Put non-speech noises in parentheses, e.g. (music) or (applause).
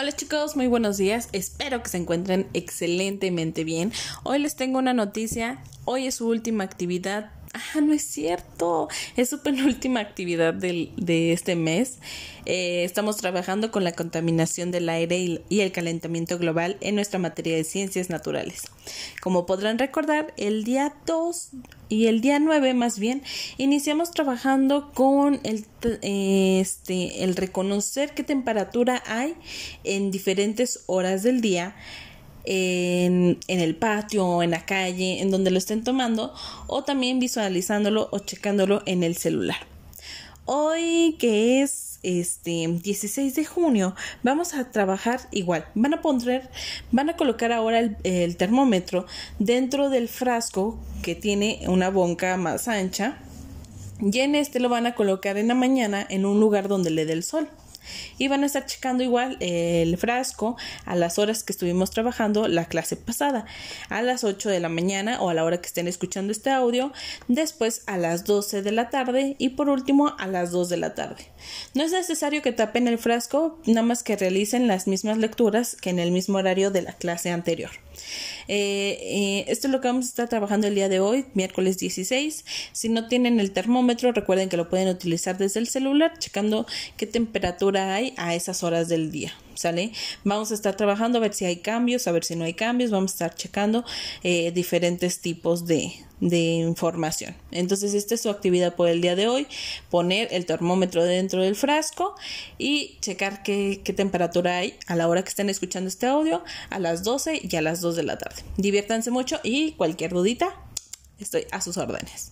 Hola chicos, muy buenos días. Espero que se encuentren excelentemente bien. Hoy les tengo una noticia. Hoy es su última actividad. Ah, no es cierto. Es su (laughs) penúltima actividad del, de este mes. Eh, estamos trabajando con la contaminación del aire y, el calentamiento global en nuestra materia de ciencias naturales. Como podrán recordar, el día 2 y el día 9 más bien iniciamos trabajando con el, este, el reconocer qué temperatura hay en diferentes horas del día en, el patio o en la calle, en donde lo estén tomando, o también visualizándolo o checándolo en el celular. Hoy que es este 16 de junio, vamos a trabajar igual. Van a poner, van a colocar ahora el, termómetro dentro del frasco que tiene una boca más ancha. Y en este lo van a colocar en la mañana en un lugar donde le dé el sol y van a estar checando igual el frasco a las horas que estuvimos trabajando la clase pasada, a las 8 de la mañana o a la hora que estén escuchando este audio, después a las 12 de la tarde y por último a las 2 de la tarde. No es necesario que tapen el frasco, nada más que realicen las mismas lecturas que en el mismo horario de la clase anterior. Eh, eh, esto es lo que vamos a estar trabajando el día de hoy, miércoles 16. Si no tienen el termómetro, recuerden que lo pueden utilizar desde el celular, checando qué temperatura hay a esas horas del día. ¿Sale? Vamos a estar trabajando a ver si hay cambios, a ver si no hay cambios, vamos a estar checando eh, diferentes tipos de, de información. Entonces, esta es su actividad por el día de hoy, poner el termómetro dentro del frasco y checar qué, qué temperatura hay a la hora que estén escuchando este audio, a las 12 y a las 2 de la tarde. Diviértanse mucho y cualquier dudita, estoy a sus órdenes.